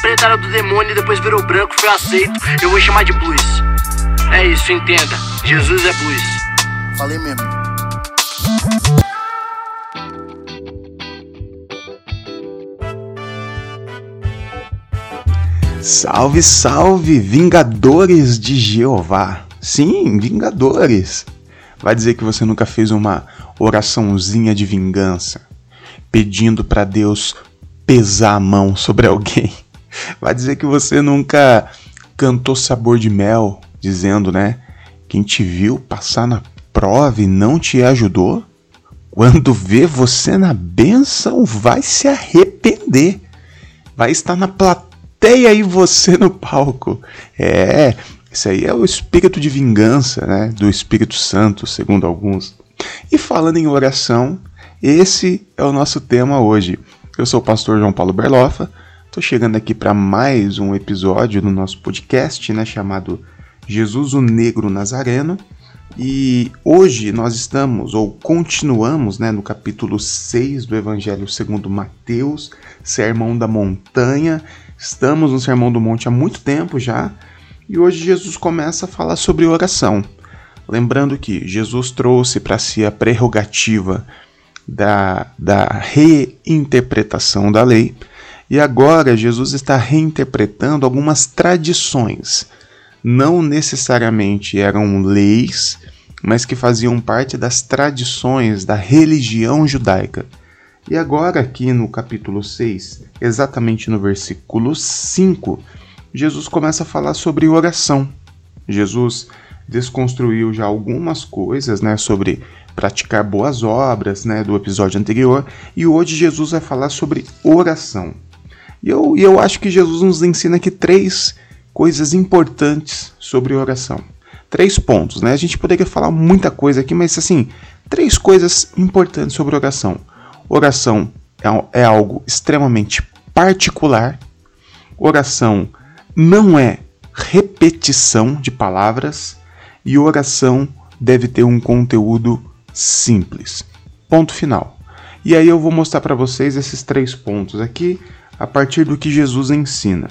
preta era do demônio e depois virou branco, foi aceito. Eu vou chamar de blues. É isso, entenda. Jesus é blues. Falei mesmo. Salve, salve, vingadores de Jeová. Sim, vingadores. Vai dizer que você nunca fez uma oraçãozinha de vingança, pedindo para Deus pesar a mão sobre alguém. Vai dizer que você nunca cantou sabor de mel, dizendo, né? Quem te viu passar na prova e não te ajudou, quando vê você na benção, vai se arrepender. Vai estar na plateia e você no palco. É, isso aí é o espírito de vingança, né? Do Espírito Santo, segundo alguns. E falando em oração, esse é o nosso tema hoje. Eu sou o pastor João Paulo Berlofa. Estou chegando aqui para mais um episódio do nosso podcast, né, chamado Jesus o Negro Nazareno. E hoje nós estamos, ou continuamos, né, no capítulo 6 do Evangelho segundo Mateus, Sermão da Montanha. Estamos no Sermão do Monte há muito tempo já, e hoje Jesus começa a falar sobre oração. Lembrando que Jesus trouxe para si a prerrogativa da, da reinterpretação da lei, e agora Jesus está reinterpretando algumas tradições. Não necessariamente eram leis, mas que faziam parte das tradições da religião judaica. E agora, aqui no capítulo 6, exatamente no versículo 5, Jesus começa a falar sobre oração. Jesus desconstruiu já algumas coisas né, sobre praticar boas obras né, do episódio anterior, e hoje Jesus vai falar sobre oração. E eu, e eu acho que Jesus nos ensina aqui três coisas importantes sobre oração. Três pontos, né? A gente poderia falar muita coisa aqui, mas assim, três coisas importantes sobre oração. Oração é, é algo extremamente particular. Oração não é repetição de palavras e oração deve ter um conteúdo simples. Ponto final. E aí eu vou mostrar para vocês esses três pontos aqui a partir do que Jesus ensina.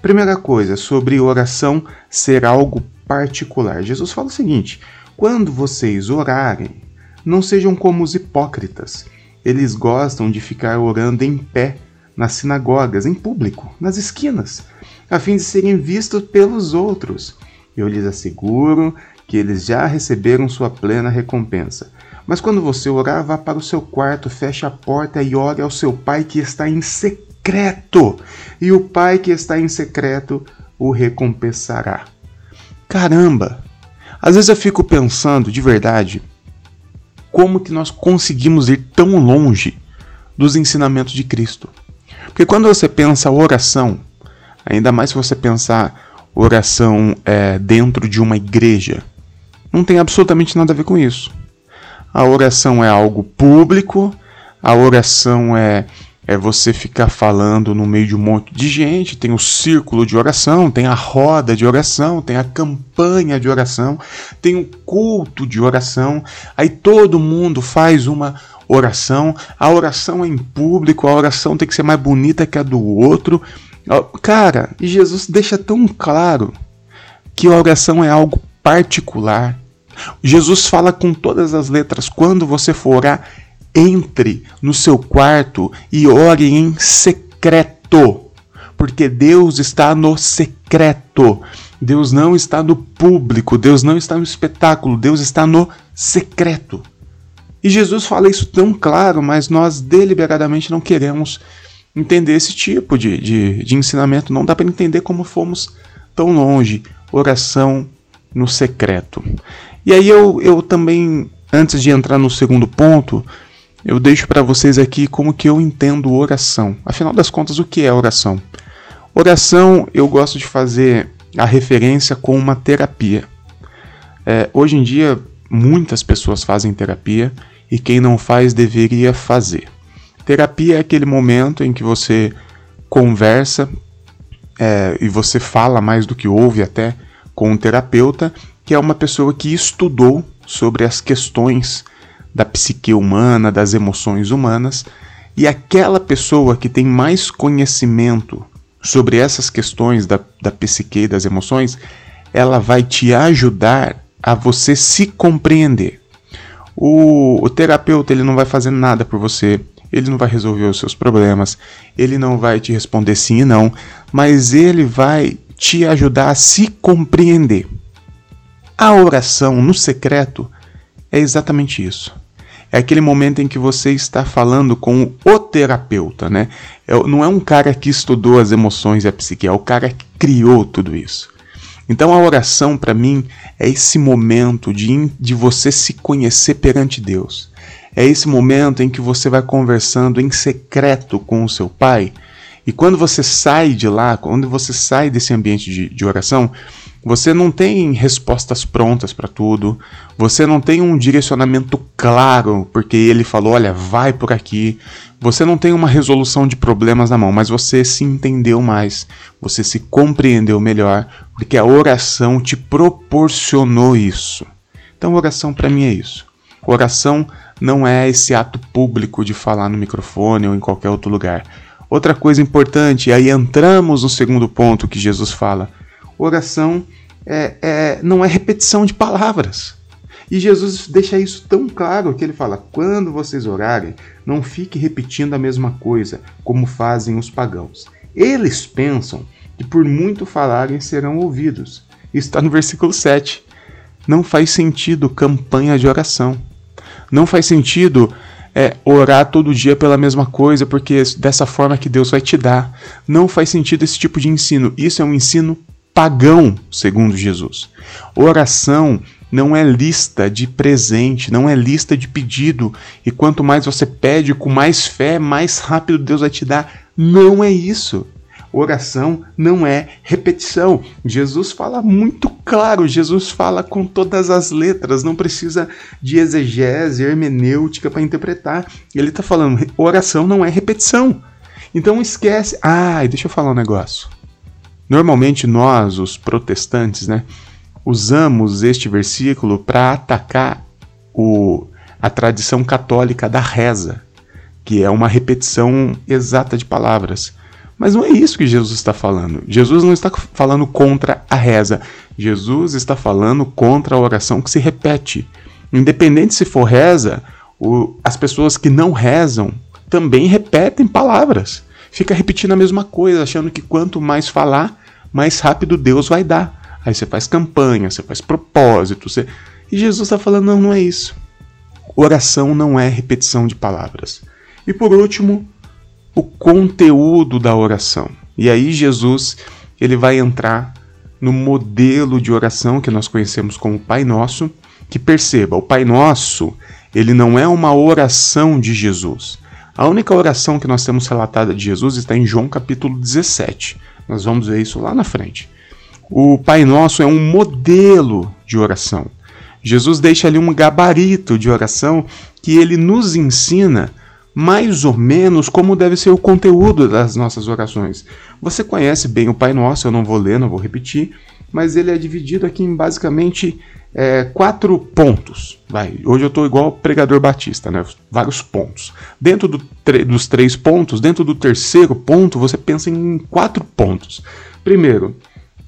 Primeira coisa, sobre oração ser algo particular. Jesus fala o seguinte: quando vocês orarem, não sejam como os hipócritas. Eles gostam de ficar orando em pé nas sinagogas, em público, nas esquinas, a fim de serem vistos pelos outros. Eu lhes asseguro que eles já receberam sua plena recompensa. Mas quando você orar, vá para o seu quarto, feche a porta e ore ao seu pai que está em secreto, e o pai que está em secreto o recompensará. Caramba! Às vezes eu fico pensando, de verdade, como que nós conseguimos ir tão longe dos ensinamentos de Cristo. Porque quando você pensa oração, ainda mais se você pensar oração é, dentro de uma igreja, não tem absolutamente nada a ver com isso. A oração é algo público, a oração é é você ficar falando no meio de um monte de gente, tem o círculo de oração, tem a roda de oração, tem a campanha de oração, tem o culto de oração, aí todo mundo faz uma oração, a oração é em público, a oração tem que ser mais bonita que a do outro. Cara, Jesus deixa tão claro que a oração é algo particular, Jesus fala com todas as letras: quando você for orar, entre no seu quarto e ore em secreto, porque Deus está no secreto. Deus não está no público, Deus não está no espetáculo, Deus está no secreto. E Jesus fala isso tão claro, mas nós deliberadamente não queremos entender esse tipo de, de, de ensinamento. Não dá para entender como fomos tão longe. Oração no secreto. E aí eu, eu também, antes de entrar no segundo ponto, eu deixo para vocês aqui como que eu entendo oração. Afinal das contas, o que é oração? Oração eu gosto de fazer a referência com uma terapia. É, hoje em dia, muitas pessoas fazem terapia e quem não faz deveria fazer. Terapia é aquele momento em que você conversa é, e você fala mais do que ouve até com um terapeuta que é uma pessoa que estudou sobre as questões da psique humana, das emoções humanas, e aquela pessoa que tem mais conhecimento sobre essas questões da, da psique e das emoções, ela vai te ajudar a você se compreender. O, o terapeuta ele não vai fazer nada por você, ele não vai resolver os seus problemas, ele não vai te responder sim e não, mas ele vai te ajudar a se compreender. A oração no secreto é exatamente isso. É aquele momento em que você está falando com o terapeuta, né? É, não é um cara que estudou as emoções e a psique, é o cara que criou tudo isso. Então a oração para mim é esse momento de, de você se conhecer perante Deus. É esse momento em que você vai conversando em secreto com o seu pai. E quando você sai de lá, quando você sai desse ambiente de, de oração, você não tem respostas prontas para tudo, você não tem um direcionamento claro, porque ele falou, olha, vai por aqui. Você não tem uma resolução de problemas na mão, mas você se entendeu mais, você se compreendeu melhor, porque a oração te proporcionou isso. Então, oração para mim é isso. Oração não é esse ato público de falar no microfone ou em qualquer outro lugar. Outra coisa importante, aí entramos no segundo ponto que Jesus fala: oração é, é, não é repetição de palavras. E Jesus deixa isso tão claro que ele fala: quando vocês orarem, não fique repetindo a mesma coisa, como fazem os pagãos. Eles pensam que por muito falarem serão ouvidos. Isso está no versículo 7. Não faz sentido campanha de oração. Não faz sentido é, orar todo dia pela mesma coisa, porque dessa forma que Deus vai te dar. Não faz sentido esse tipo de ensino. Isso é um ensino pagão, segundo Jesus. Oração não é lista de presente, não é lista de pedido, e quanto mais você pede com mais fé, mais rápido Deus vai te dar. Não é isso. Oração não é repetição. Jesus fala muito claro, Jesus fala com todas as letras, não precisa de exegese, hermenêutica para interpretar. Ele está falando, oração não é repetição. Então esquece. Ah, deixa eu falar um negócio. Normalmente nós, os protestantes, né, usamos este versículo para atacar o, a tradição católica da reza, que é uma repetição exata de palavras. Mas não é isso que Jesus está falando. Jesus não está falando contra a reza. Jesus está falando contra a oração que se repete. Independente se for reza, o, as pessoas que não rezam também repetem palavras fica repetindo a mesma coisa, achando que quanto mais falar, mais rápido Deus vai dar. Aí você faz campanha, você faz propósito, você... e Jesus está falando: não, não é isso. Oração não é repetição de palavras. E por último, o conteúdo da oração. E aí Jesus ele vai entrar no modelo de oração que nós conhecemos como Pai Nosso, que perceba, o Pai Nosso, ele não é uma oração de Jesus. A única oração que nós temos relatada de Jesus está em João capítulo 17. Nós vamos ver isso lá na frente. O Pai Nosso é um modelo de oração. Jesus deixa ali um gabarito de oração que ele nos ensina mais ou menos como deve ser o conteúdo das nossas orações. Você conhece bem o Pai Nosso, eu não vou ler, não vou repetir, mas ele é dividido aqui em basicamente é, quatro pontos. Vai. Hoje eu estou igual pregador batista, né? Vários pontos. Dentro do dos três pontos, dentro do terceiro ponto, você pensa em quatro pontos. Primeiro,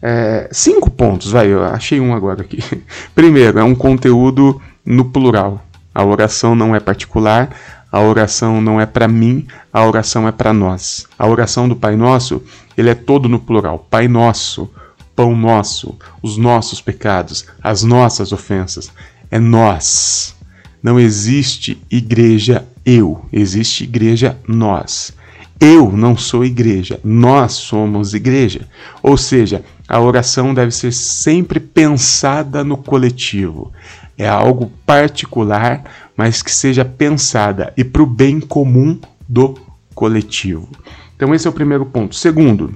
é, cinco pontos, vai, eu achei um agora aqui. Primeiro, é um conteúdo no plural. A oração não é particular, a oração não é para mim, a oração é para nós. A oração do Pai Nosso, ele é todo no plural. Pai Nosso, pão nosso, os nossos pecados, as nossas ofensas. É nós. Não existe igreja eu, existe igreja nós. Eu não sou igreja, nós somos igreja. Ou seja, a oração deve ser sempre pensada no coletivo. É algo particular, mas que seja pensada e para o bem comum do coletivo. Então, esse é o primeiro ponto. Segundo,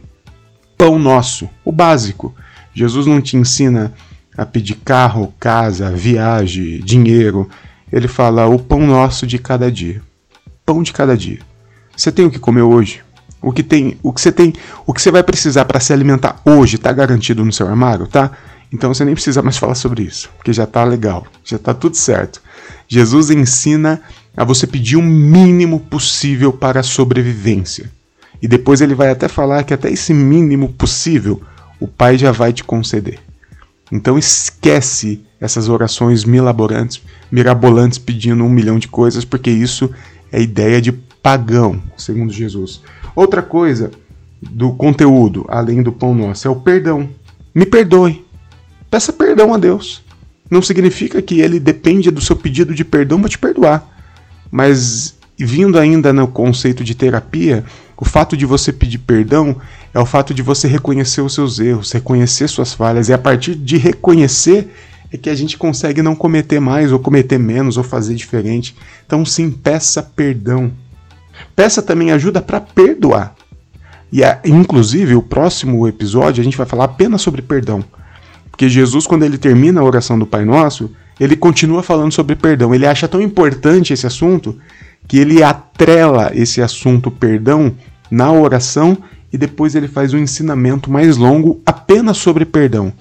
pão nosso, o básico. Jesus não te ensina a pedir carro, casa, viagem, dinheiro. Ele fala o pão nosso de cada dia. Pão de cada dia. Você tem o que comer hoje? O que tem, o que você tem, o que você vai precisar para se alimentar hoje está garantido no seu armário, tá? Então você nem precisa mais falar sobre isso, porque já está legal, já está tudo certo. Jesus ensina a você pedir o mínimo possível para a sobrevivência. E depois ele vai até falar que até esse mínimo possível o Pai já vai te conceder. Então esquece essas orações milaborantes, mirabolantes pedindo um milhão de coisas, porque isso é ideia de pagão, segundo Jesus. Outra coisa do conteúdo, além do pão nosso, é o perdão. Me perdoe. Peça perdão a Deus. Não significa que ele depende do seu pedido de perdão para te perdoar. Mas vindo ainda no conceito de terapia, o fato de você pedir perdão é o fato de você reconhecer os seus erros, reconhecer suas falhas, e a partir de reconhecer é que a gente consegue não cometer mais, ou cometer menos, ou fazer diferente. Então, sim, peça perdão. Peça também ajuda para perdoar. E, inclusive, o próximo episódio a gente vai falar apenas sobre perdão. Porque Jesus, quando ele termina a oração do Pai Nosso, ele continua falando sobre perdão. Ele acha tão importante esse assunto que ele atrela esse assunto perdão na oração e depois ele faz um ensinamento mais longo apenas sobre perdão.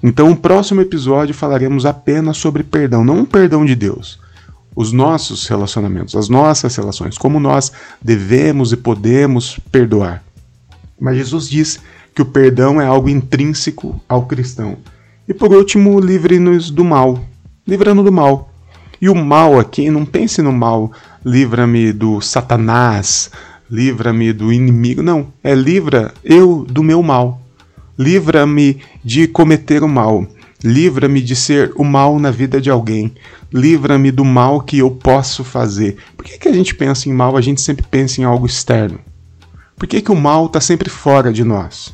Então, no próximo episódio falaremos apenas sobre perdão, não um perdão de Deus. Os nossos relacionamentos, as nossas relações, como nós devemos e podemos perdoar. Mas Jesus diz que o perdão é algo intrínseco ao cristão. E por último, livre-nos do mal. Livrando do mal. E o mal aqui, não pense no mal, livra-me do Satanás, livra-me do inimigo. Não, é livra eu do meu mal. Livra-me de cometer o mal. Livra-me de ser o mal na vida de alguém. Livra-me do mal que eu posso fazer. Por que, que a gente pensa em mal? A gente sempre pensa em algo externo. Por que, que o mal está sempre fora de nós?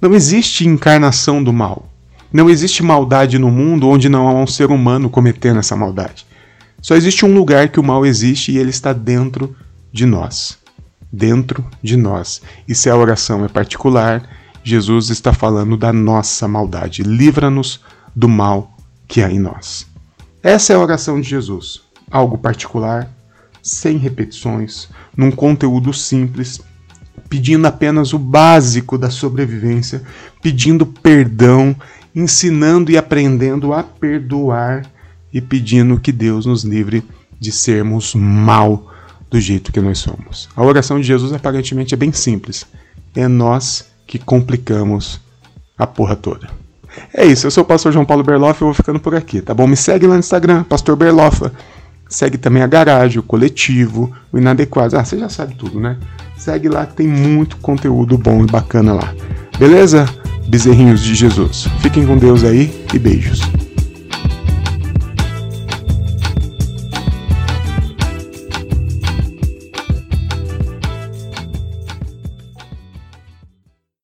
Não existe encarnação do mal. Não existe maldade no mundo onde não há um ser humano cometendo essa maldade. Só existe um lugar que o mal existe e ele está dentro de nós. Dentro de nós. E se a oração é particular, Jesus está falando da nossa maldade. Livra-nos do mal que há em nós. Essa é a oração de Jesus. Algo particular, sem repetições, num conteúdo simples, pedindo apenas o básico da sobrevivência, pedindo perdão, ensinando e aprendendo a perdoar e pedindo que Deus nos livre de sermos mal do jeito que nós somos. A oração de Jesus aparentemente é bem simples. É nós que complicamos a porra toda. É isso, eu sou o pastor João Paulo Berloff e vou ficando por aqui, tá bom? Me segue lá no Instagram, Pastor Berloffa. Segue também a garagem, o coletivo, o inadequado. Ah, você já sabe tudo, né? Segue lá que tem muito conteúdo bom e bacana lá. Beleza? Bezerrinhos de Jesus. Fiquem com Deus aí e beijos.